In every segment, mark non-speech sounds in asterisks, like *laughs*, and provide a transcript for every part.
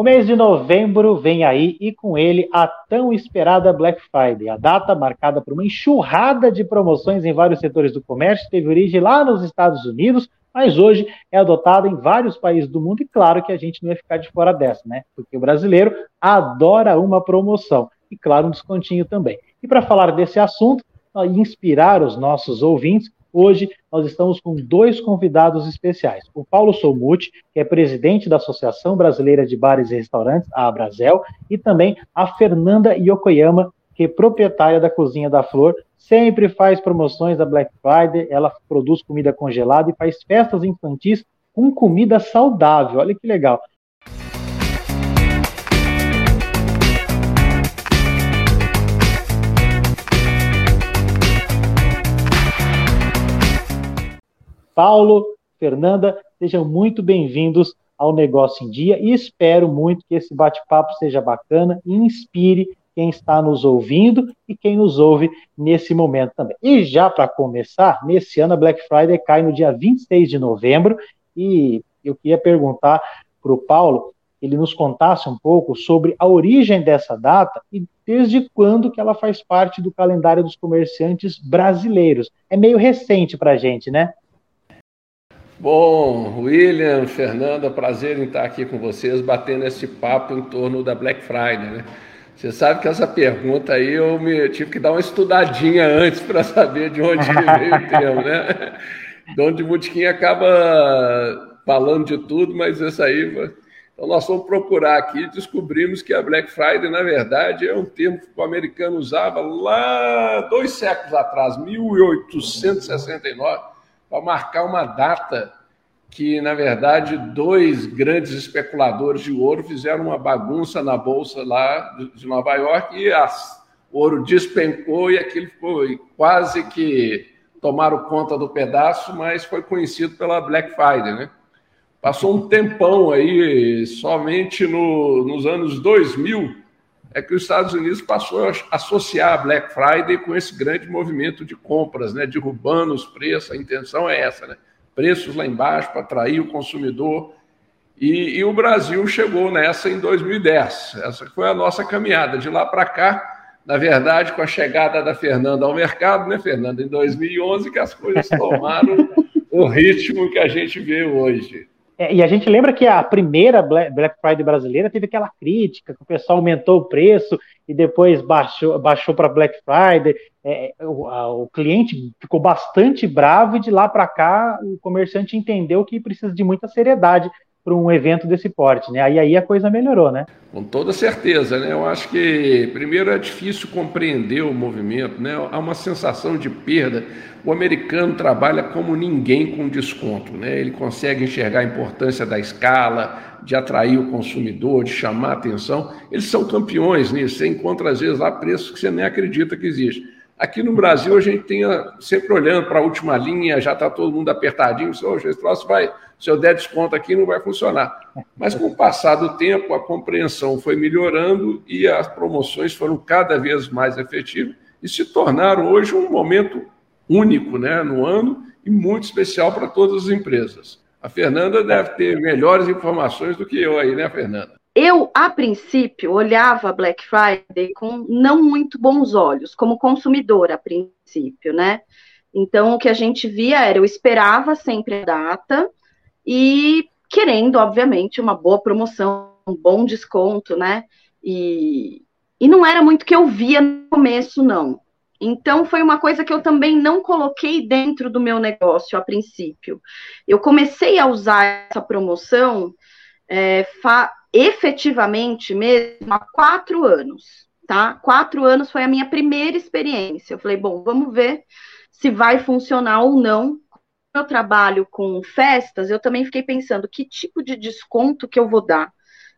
O mês de novembro vem aí e com ele a tão esperada Black Friday. A data, marcada por uma enxurrada de promoções em vários setores do comércio, teve origem lá nos Estados Unidos, mas hoje é adotada em vários países do mundo e claro que a gente não ia ficar de fora dessa, né? Porque o brasileiro adora uma promoção e claro um descontinho também. E para falar desse assunto e inspirar os nossos ouvintes, Hoje nós estamos com dois convidados especiais. O Paulo Somuti, que é presidente da Associação Brasileira de Bares e Restaurantes, a Abrazel, e também a Fernanda Yokoyama, que é proprietária da Cozinha da Flor, sempre faz promoções da Black Friday, ela produz comida congelada e faz festas infantis com comida saudável. Olha que legal. Paulo, Fernanda, sejam muito bem-vindos ao Negócio em Dia e espero muito que esse bate-papo seja bacana e inspire quem está nos ouvindo e quem nos ouve nesse momento também. E já para começar, nesse ano a Black Friday cai no dia 26 de novembro e eu queria perguntar para o Paulo ele nos contasse um pouco sobre a origem dessa data e desde quando que ela faz parte do calendário dos comerciantes brasileiros. É meio recente para a gente, né? Bom, William, Fernanda, prazer em estar aqui com vocês, batendo esse papo em torno da Black Friday, né? Você sabe que essa pergunta aí eu me, tive que dar uma estudadinha antes para saber de onde veio o *laughs* termo, né? Dom de Mutiquim acaba falando de tudo, mas isso aí. Então nós vamos procurar aqui e descobrimos que a Black Friday, na verdade, é um termo que o americano usava lá dois séculos atrás, 1869 para marcar uma data que, na verdade, dois grandes especuladores de ouro fizeram uma bagunça na bolsa lá de Nova York e o ouro despencou e aquilo ficou quase que tomaram conta do pedaço, mas foi conhecido pela Black Friday, né? Passou um tempão aí, somente no, nos anos 2000, é que os Estados Unidos passou a associar a Black Friday com esse grande movimento de compras, né, derrubando os preços. A intenção é essa, né? Preços lá embaixo para atrair o consumidor. E, e, o Brasil chegou nessa em 2010. Essa foi a nossa caminhada. De lá para cá, na verdade, com a chegada da Fernanda ao mercado, né, Fernanda, em 2011, que as coisas tomaram *laughs* o ritmo que a gente vê hoje. É, e a gente lembra que a primeira Black Friday brasileira teve aquela crítica, que o pessoal aumentou o preço e depois baixou, baixou para Black Friday. É, o, a, o, cliente ficou bastante bravo e de lá para cá o comerciante entendeu que precisa de muita seriedade para um evento desse porte, né? Aí aí a coisa melhorou, né? Com toda certeza, né? Eu acho que primeiro é difícil compreender o movimento, né? Há uma sensação de perda. O americano trabalha como ninguém com desconto, né? Ele consegue enxergar a importância da escala, de atrair o consumidor, de chamar a atenção. Eles são campeões nisso. Você encontra às vezes lá preços que você nem acredita que existe. Aqui no Brasil, a gente tem sempre olhando para a última linha, já está todo mundo apertadinho, esse troço vai, se eu der desconto aqui, não vai funcionar. Mas com o passar do tempo, a compreensão foi melhorando e as promoções foram cada vez mais efetivas e se tornaram hoje um momento único né, no ano e muito especial para todas as empresas. A Fernanda deve ter melhores informações do que eu aí, né, Fernanda? Eu, a princípio, olhava Black Friday com não muito bons olhos, como consumidor, a princípio, né? Então, o que a gente via era, eu esperava sempre a data e querendo, obviamente, uma boa promoção, um bom desconto, né? E, e não era muito que eu via no começo, não. Então, foi uma coisa que eu também não coloquei dentro do meu negócio a princípio. Eu comecei a usar essa promoção é, efetivamente mesmo há quatro anos, tá? Quatro anos foi a minha primeira experiência. Eu falei, bom, vamos ver se vai funcionar ou não. Eu trabalho com festas, eu também fiquei pensando que tipo de desconto que eu vou dar,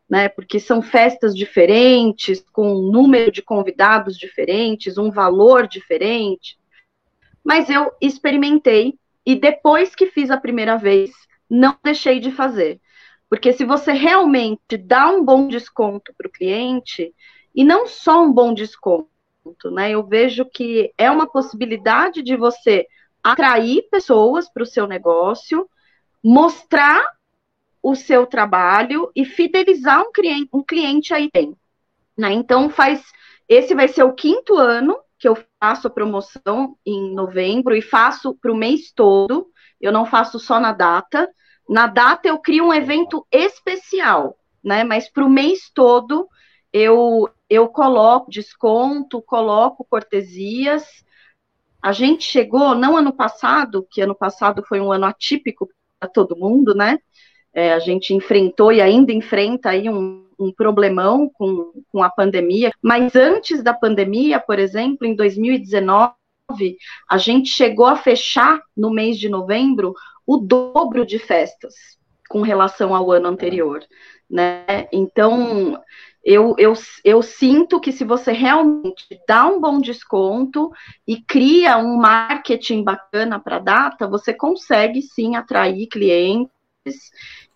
né? Porque são festas diferentes, com um número de convidados diferentes, um valor diferente. Mas eu experimentei e depois que fiz a primeira vez, não deixei de fazer. Porque se você realmente dá um bom desconto para o cliente, e não só um bom desconto, né? Eu vejo que é uma possibilidade de você atrair pessoas para o seu negócio, mostrar o seu trabalho e fidelizar um cliente, um cliente aí tem. Né? Então, faz. Esse vai ser o quinto ano que eu faço a promoção em novembro e faço para o mês todo. Eu não faço só na data. Na data eu crio um evento especial, né? Mas para o mês todo eu eu coloco desconto, coloco cortesias. A gente chegou, não ano passado, que ano passado foi um ano atípico para todo mundo, né? É, a gente enfrentou e ainda enfrenta aí um, um problemão com, com a pandemia, mas antes da pandemia, por exemplo, em 2019, a gente chegou a fechar no mês de novembro o dobro de festas com relação ao ano anterior, né? Então, eu, eu, eu sinto que se você realmente dá um bom desconto e cria um marketing bacana para a data, você consegue sim atrair clientes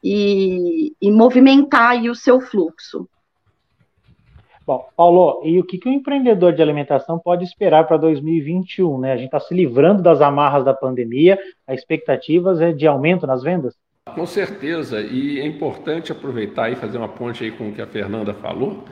e, e movimentar o seu fluxo. Bom, Paulo, e o que, que o empreendedor de alimentação pode esperar para 2021? Né? A gente está se livrando das amarras da pandemia, as expectativas é de aumento nas vendas? Com certeza, e é importante aproveitar e fazer uma ponte aí com o que a Fernanda falou.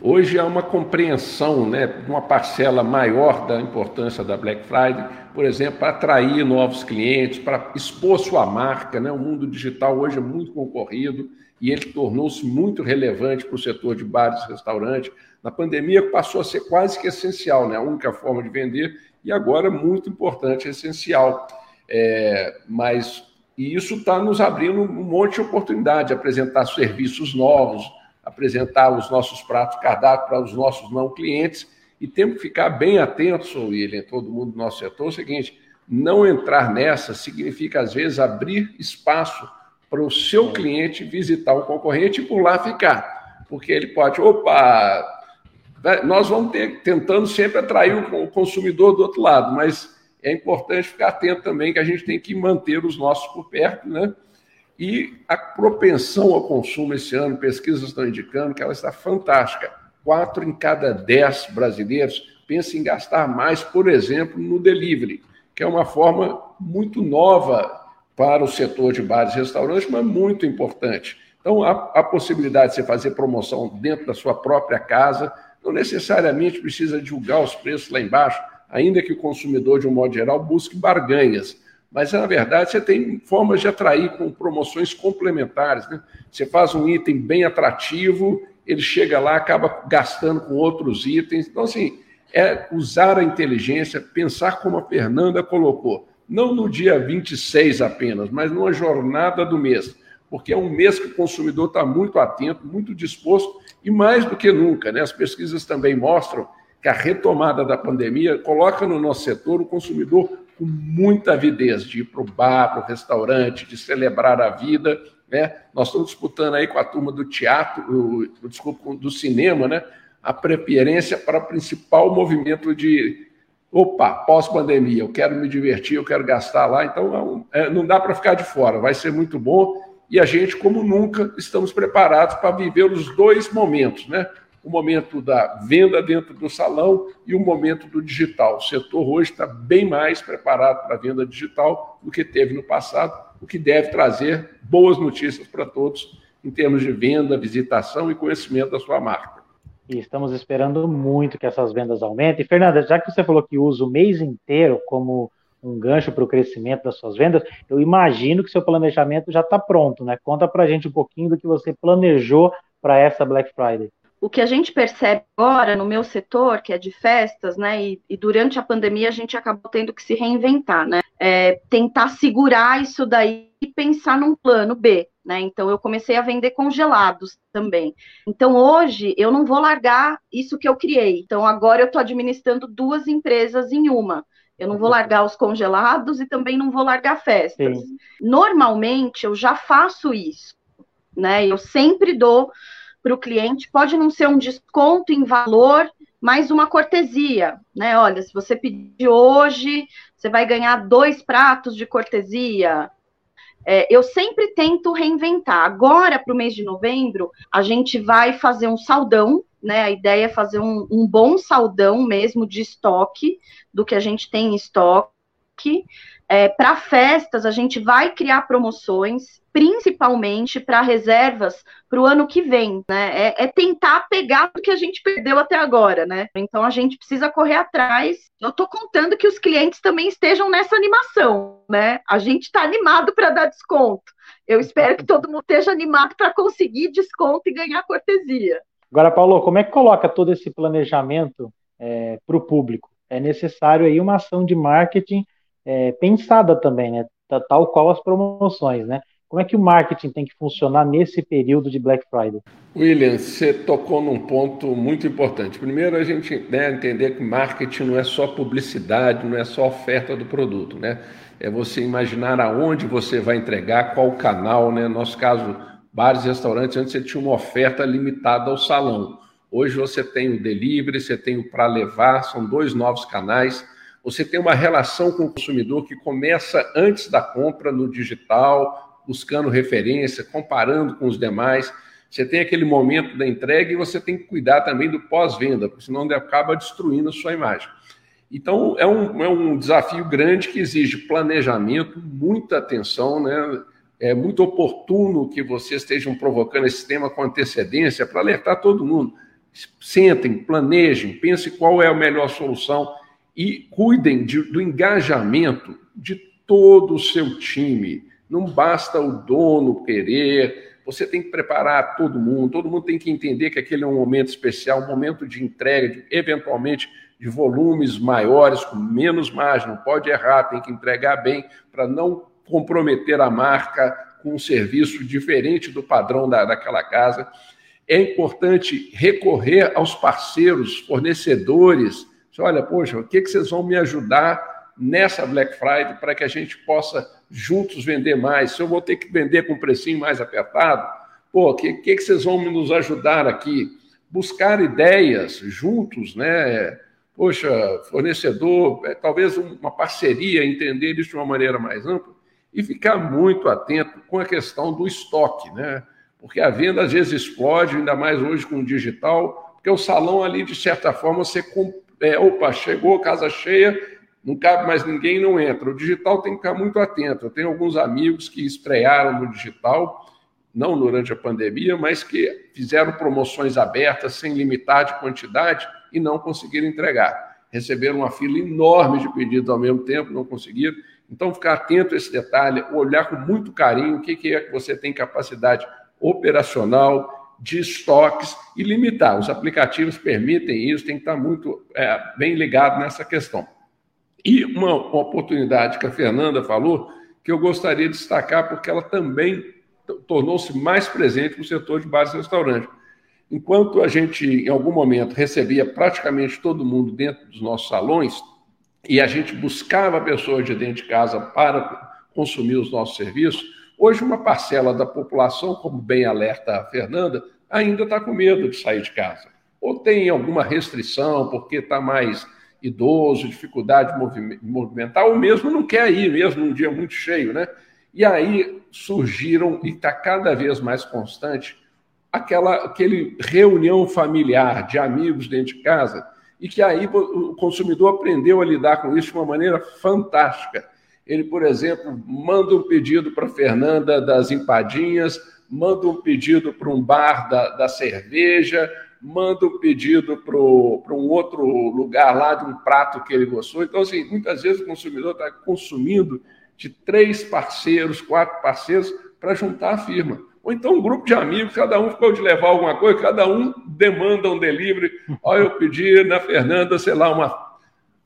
Hoje há uma compreensão né, uma parcela maior da importância da Black Friday, por exemplo, para atrair novos clientes, para expor sua marca. Né? O mundo digital hoje é muito concorrido e ele tornou-se muito relevante para o setor de bares e restaurantes. Na pandemia passou a ser quase que essencial, né? a única forma de vender, e agora muito importante, essencial. É, mas e isso está nos abrindo um monte de oportunidade, apresentar serviços novos, apresentar os nossos pratos cardápio para os nossos não clientes. E temos que ficar bem atentos, William, todo mundo do nosso setor, é o seguinte: não entrar nessa significa, às vezes, abrir espaço para o seu cliente visitar o concorrente e por lá ficar. Porque ele pode, opa, nós vamos ter, tentando sempre atrair o consumidor do outro lado, mas é importante ficar atento também que a gente tem que manter os nossos por perto, né? E a propensão ao consumo esse ano, pesquisas estão indicando que ela está fantástica. Quatro em cada dez brasileiros pensam em gastar mais, por exemplo, no delivery, que é uma forma muito nova para o setor de bares e restaurantes, mas muito importante. Então, a, a possibilidade de você fazer promoção dentro da sua própria casa, não necessariamente precisa divulgar os preços lá embaixo, ainda que o consumidor, de um modo geral, busque barganhas. Mas, na verdade, você tem formas de atrair com promoções complementares. Né? Você faz um item bem atrativo, ele chega lá, acaba gastando com outros itens. Então, assim, é usar a inteligência, pensar como a Fernanda colocou. Não no dia 26 apenas, mas numa jornada do mês. Porque é um mês que o consumidor está muito atento, muito disposto, e mais do que nunca, né? as pesquisas também mostram que a retomada da pandemia coloca no nosso setor o consumidor com muita avidez de ir para o bar, para o restaurante, de celebrar a vida. Né? Nós estamos disputando aí com a turma do teatro, o, desculpa, do cinema, né? a preferência para o principal movimento de opa, pós-pandemia, eu quero me divertir, eu quero gastar lá, então é, não dá para ficar de fora, vai ser muito bom e a gente, como nunca, estamos preparados para viver os dois momentos, né? o momento da venda dentro do salão e o momento do digital. O setor hoje está bem mais preparado para a venda digital do que teve no passado, o que deve trazer boas notícias para todos em termos de venda, visitação e conhecimento da sua marca. E estamos esperando muito que essas vendas aumentem. Fernanda, já que você falou que usa o mês inteiro como um gancho para o crescimento das suas vendas, eu imagino que seu planejamento já está pronto, né? Conta para a gente um pouquinho do que você planejou para essa Black Friday o que a gente percebe agora no meu setor, que é de festas, né, e, e durante a pandemia a gente acabou tendo que se reinventar, né, é, tentar segurar isso daí e pensar num plano B, né, então eu comecei a vender congelados também. Então hoje eu não vou largar isso que eu criei, então agora eu estou administrando duas empresas em uma. Eu não vou largar os congelados e também não vou largar festas. Sim. Normalmente eu já faço isso, né? Eu sempre dou para o cliente pode não ser um desconto em valor, mas uma cortesia, né? Olha, se você pedir hoje, você vai ganhar dois pratos de cortesia. É, eu sempre tento reinventar. Agora, para o mês de novembro, a gente vai fazer um saldão, né? A ideia é fazer um, um bom saldão mesmo de estoque do que a gente tem em estoque É, para festas, a gente vai criar promoções, principalmente para reservas para o ano que vem, né? É, é, tentar pegar o que a gente perdeu até agora, né? Então a gente precisa correr atrás. Eu estou contando que os clientes também estejam nessa animação, né? A gente está animado para dar desconto. Eu espero que todo mundo esteja animado para conseguir desconto e ganhar cortesia. Agora, Paulo, como é que coloca todo esse planejamento é, para o público? É necessário aí uma ação de marketing é, pensada também, né? Tal qual as promoções, né? Como é que o marketing tem que funcionar nesse período de Black Friday? William, você tocou num ponto muito importante. Primeiro, a gente né, entender que marketing não é só publicidade, não é só oferta do produto, né? É você imaginar aonde você vai entregar, qual canal, né? No nosso caso, bares e restaurantes, antes você tinha uma oferta limitada ao salão. Hoje você tem o delivery, você tem o para levar, são dois novos canais. Você tem uma relação com o consumidor que começa antes da compra no digital, buscando referência, comparando com os demais. Você tem aquele momento da entrega e você tem que cuidar também do pós-venda, porque senão acaba destruindo a sua imagem. Então, é um, é um desafio grande que exige planejamento, muita atenção, né? é muito oportuno que vocês estejam provocando esse tema com antecedência para alertar todo mundo. Sentem, planejem, pensem qual é a melhor solução e cuidem de, do engajamento de todo o seu time. Não basta o dono querer, você tem que preparar todo mundo, todo mundo tem que entender que aquele é um momento especial, um momento de entrega, de, eventualmente de volumes maiores, com menos margem, não pode errar, tem que entregar bem para não comprometer a marca com um serviço diferente do padrão da, daquela casa. É importante recorrer aos parceiros, fornecedores. Olha, poxa, o que, que vocês vão me ajudar nessa Black Friday para que a gente possa juntos vender mais? Se eu vou ter que vender com um precinho mais apertado, pô, o que, que, que vocês vão nos ajudar aqui? Buscar ideias juntos, né? Poxa, fornecedor, é, talvez uma parceria, entender isso de uma maneira mais ampla e ficar muito atento com a questão do estoque, né? Porque a venda às vezes explode, ainda mais hoje com o digital, porque o salão ali, de certa forma, você. É, opa, chegou, casa cheia, não cabe mais ninguém, não entra. O digital tem que ficar muito atento. Eu tenho alguns amigos que estrearam no digital, não durante a pandemia, mas que fizeram promoções abertas, sem limitar de quantidade, e não conseguiram entregar. Receberam uma fila enorme de pedidos ao mesmo tempo, não conseguiram. Então, ficar atento a esse detalhe, olhar com muito carinho o que, é que você tem capacidade operacional, de estoques e limitar. Os aplicativos permitem isso, tem que estar muito é, bem ligado nessa questão. E uma, oportunidade que a Fernanda falou, que eu gostaria de destacar, porque ela também tornou-se mais presente no setor de bares e restaurantes. Enquanto a gente, em algum momento, recebia praticamente todo mundo dentro dos nossos salões, e a gente buscava pessoas de dentro de casa para consumir os nossos serviços, hoje uma parcela da população, como bem alerta a Fernanda, ainda está com medo de sair de casa. Ou tem alguma restrição porque está mais idoso, dificuldade de movimentar, ou mesmo não quer ir, mesmo num dia muito cheio, né? E aí surgiram, e está cada vez mais constante, aquela aquele reunião familiar de amigos dentro de casa, e que aí o consumidor aprendeu a lidar com isso de uma maneira fantástica. Ele, por exemplo, manda um pedido para Fernanda das empadinhas, manda um pedido para um bar da, da cerveja, manda um pedido para um outro lugar lá de um prato que ele gostou. Então, assim, muitas vezes o consumidor está consumindo de três parceiros, quatro parceiros para juntar a firma. Ou então um grupo de amigos, cada um ficou de levar alguma coisa, cada um demanda um delivery. Olha, eu pedi na Fernanda, sei lá, uma,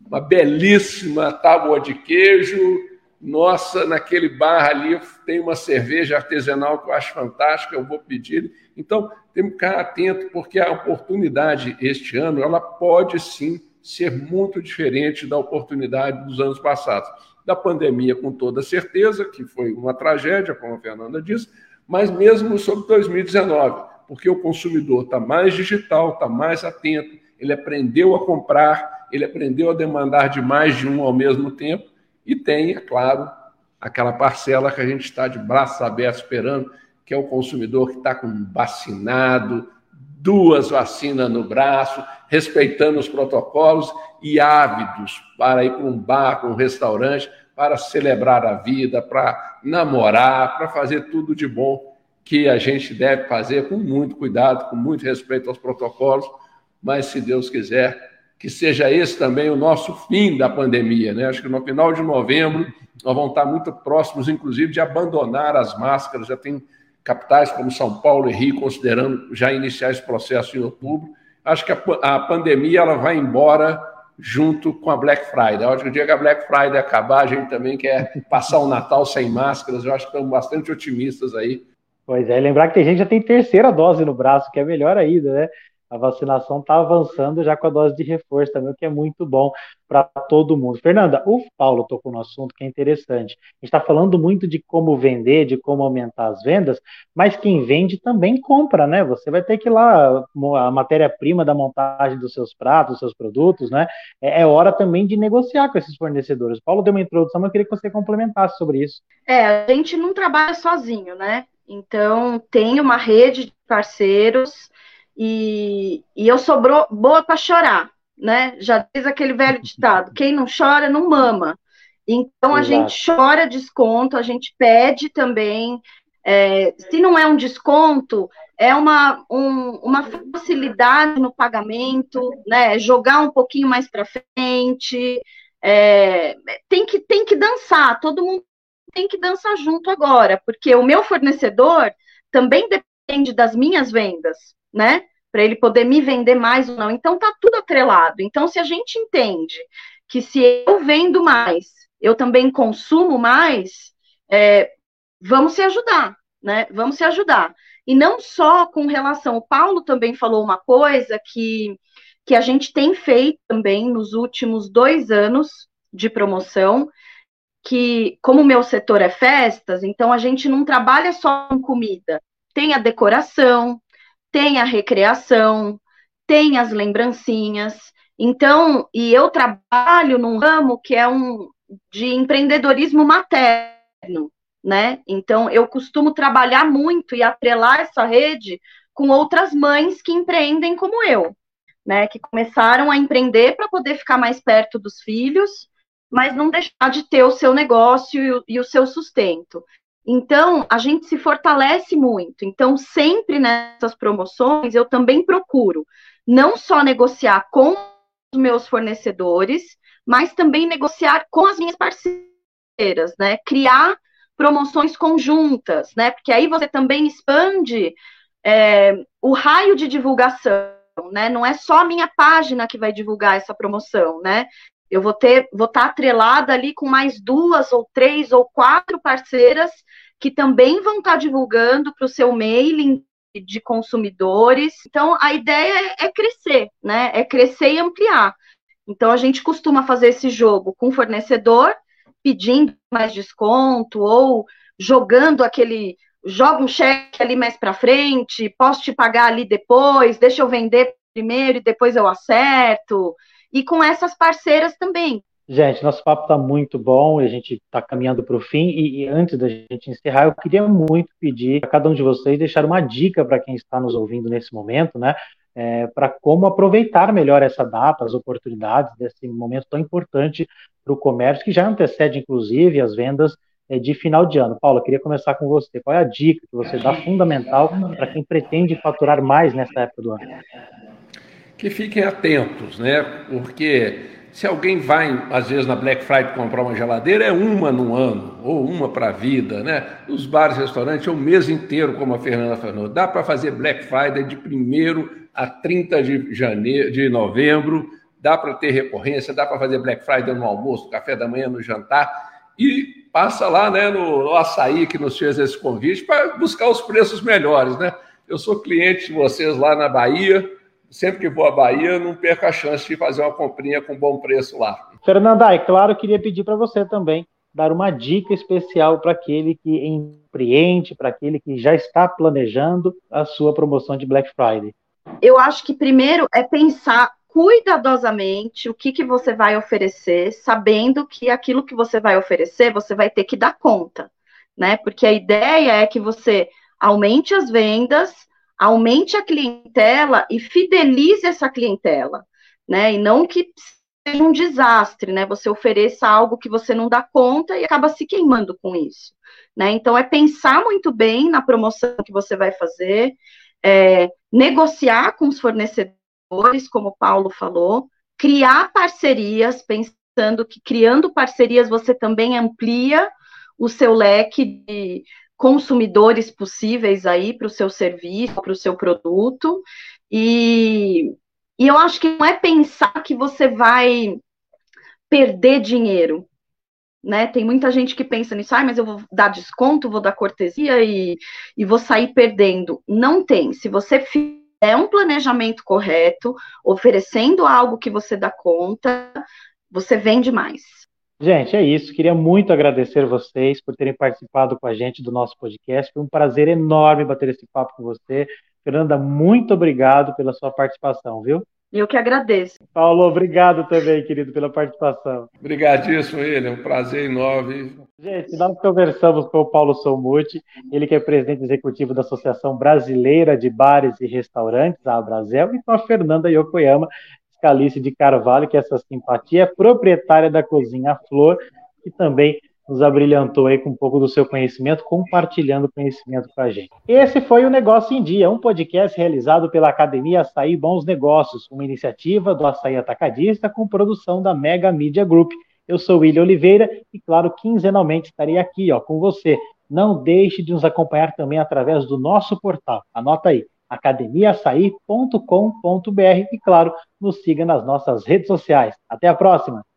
uma belíssima tábua de queijo. Nossa, naquele bar ali tem uma cerveja artesanal que eu acho fantástica, eu vou pedir. Então, temos que ficar atento, porque a oportunidade este ano, ela pode sim ser muito diferente da oportunidade dos anos passados. Da pandemia, com toda certeza, que foi uma tragédia, como a Fernanda disse, mas mesmo sobre 2019, porque o consumidor está mais digital, está mais atento, ele aprendeu a comprar, ele aprendeu a demandar de mais de um ao mesmo tempo, e tem, é claro, aquela parcela que a gente está de braços abertos esperando, que é o consumidor que está com vacinado, duas vacinas no braço, respeitando os protocolos e ávidos para ir para um bar, para um restaurante, para celebrar a vida, para namorar, para fazer tudo de bom que a gente deve fazer com muito cuidado, com muito respeito aos protocolos, mas se Deus quiser, que seja esse também o nosso fim da pandemia. Né? Acho que no final de novembro nós vamos estar muito próximos, inclusive, de abandonar as máscaras. Já tem capitais como São Paulo e Rio considerando já iniciar esse processo em outubro. Acho que a, a pandemia ela vai embora junto com a Black Friday. Acho que o dia que a Black Friday acabar, a gente também quer passar o Natal sem máscaras. Eu acho que estamos bastante otimistas aí. Pois é, lembrar que tem gente que já tem terceira dose no braço, que é melhor ainda, né? A vacinação está avançando já com a dose de reforço também, o que é muito bom para todo mundo. Fernanda, o Paulo tocou no assunto que é interessante. A gente está falando muito de como vender, de como aumentar as vendas, mas quem vende também compra, né? Você vai ter que ir lá, a matéria-prima da montagem dos seus pratos, dos seus produtos, né? É, é, hora também de negociar com esses fornecedores. O Paulo deu uma introdução, mas eu queria que você complementasse sobre isso. É, a gente não trabalha sozinho, né? Então, tem uma rede de parceiros e, e eu sou boa para chorar, né? Já diz aquele velho ditado: quem não chora não mama. Então a Exato. gente chora desconto, a gente pede também. É, se não é um desconto, é uma, um, uma facilidade no pagamento, né? Jogar um pouquinho mais para frente. É, tem, que, tem que dançar, todo mundo tem que dançar junto agora, porque o meu fornecedor também depende das minhas vendas né? Para ele poder me vender mais ou não. Então tá tudo atrelado. Então, se a gente entende que se eu vendo mais, eu também consumo mais, é, vamos se ajudar, né? Vamos se ajudar. E não só com relação, o Paulo também falou uma coisa que, que a gente tem feito também nos últimos dois anos de promoção, que como o meu setor é festas, então a gente não trabalha só com comida, tem a decoração, tem a recreação, tem as lembrancinhas. Então, e eu trabalho num ramo que é um de empreendedorismo materno, né? Então, eu costumo trabalhar muito e atrelar essa rede com outras mães que empreendem como eu, né? Que começaram a empreender para poder ficar mais perto dos filhos, mas não deixar de ter o seu negócio e o, e o seu sustento. Então, a gente se fortalece muito. Então, sempre nessas promoções, eu também procuro não só negociar com os meus fornecedores, mas também negociar com as minhas parceiras, né? Criar promoções conjuntas, né? Porque aí você também expande é, o raio de divulgação, né? Não é só a minha página que vai divulgar essa promoção, né? Eu vou ter, vou estar atrelada ali com mais duas ou três ou quatro parceiras que também vão estar divulgando para o seu mailing de consumidores. Então, a ideia é, é crescer, né? É crescer e ampliar. Então, a gente costuma fazer esse jogo com fornecedor, pedindo mais desconto ou jogando aquele joga um cheque ali mais para frente, posso te pagar ali depois, deixa eu vender primeiro e depois eu acerto e com essas parceiras também. Gente, nosso papo está muito bom e a gente está caminhando para o fim. E, e, antes da gente encerrar, eu queria muito pedir a cada um de vocês deixar uma dica para quem está nos ouvindo nesse momento, né? É, para como aproveitar melhor essa data, as oportunidades desse momento tão importante para o comércio, que já antecede, inclusive, as vendas é, de final de ano. Paulo, eu queria começar com você. Qual é a dica que você dá fundamental para quem pretende faturar mais nessa época do ano? Que fiquem atentos, né? Porque se alguém vai, às vezes, na Black Friday comprar uma geladeira, é uma no ano, ou uma para a vida, né? Nos bares e restaurantes é o mês inteiro, como a Fernanda falou. Dá para fazer Black Friday de 1 a 30 de, janeiro, de novembro, dá para ter recorrência, dá para fazer Black Friday no almoço, café da manhã, no jantar, e passa lá né, no, no açaí que nos fez esse convite para buscar os preços melhores, né? Eu sou cliente de vocês lá na Bahia, sempre que vou à Bahia, não perco a chance de fazer uma comprinha com bom preço lá. Fernanda, é claro, queria pedir para você também dar uma dica especial para aquele que empreende, para aquele que já está planejando a sua promoção de Black Friday. Eu acho que primeiro é pensar cuidadosamente o que, que você vai oferecer, sabendo que aquilo que você vai oferecer, você vai ter que dar conta, né? Porque a ideia é que você aumente as vendas, aumente a clientela e fidelize essa clientela, né? E não que seja um desastre, né? Você ofereça algo que você não dá conta e acaba se queimando com isso, né? Então é pensar muito bem na promoção que você vai fazer, é, negociar com os fornecedores, como o Paulo falou, criar parcerias, pensando que criando parcerias você também amplia o seu leque de consumidores possíveis aí para o seu serviço, para o seu produto. E, e eu acho que não é pensar que você vai perder dinheiro. Né? Tem muita gente que pensa nisso, ah, mas eu vou dar desconto, vou dar cortesia e, e vou sair perdendo. Não tem. Se você fizer um planejamento correto, oferecendo algo que você dá conta, você vende mais. Gente, é isso. Queria muito agradecer vocês por terem participado com a gente do nosso podcast. Foi um prazer enorme bater esse papo com você. Fernanda, muito obrigado pela sua participação, viu? Eu que agradeço. Paulo, obrigado também, querido, pela participação. Obrigadíssimo, ele. É um prazer enorme. Gente, nós conversamos com o Paulo Somuti, ele que é presidente executivo da Associação Brasileira de Bares e Restaurantes, a Abrazel, e com a Fernanda Yokoyama, Calice de Carvalho, que é essa simpatia, é proprietária da Cozinha Flor, que também nos abrilhantou aí com um pouco do seu conhecimento, compartilhando conhecimento com a gente. Esse foi o Negócio em Dia, um podcast realizado pela Academia Açaí Bons Negócios, uma iniciativa do Açaí Atacadista com produção da Mega Media Group. Eu sou William Oliveira e, claro, quinzenalmente estarei aqui ó, com você. Não deixe de nos acompanhar também através do nosso portal. Anota aí, academiaçaí.com.br e, claro, nos siga nas nossas redes sociais. Até a próxima!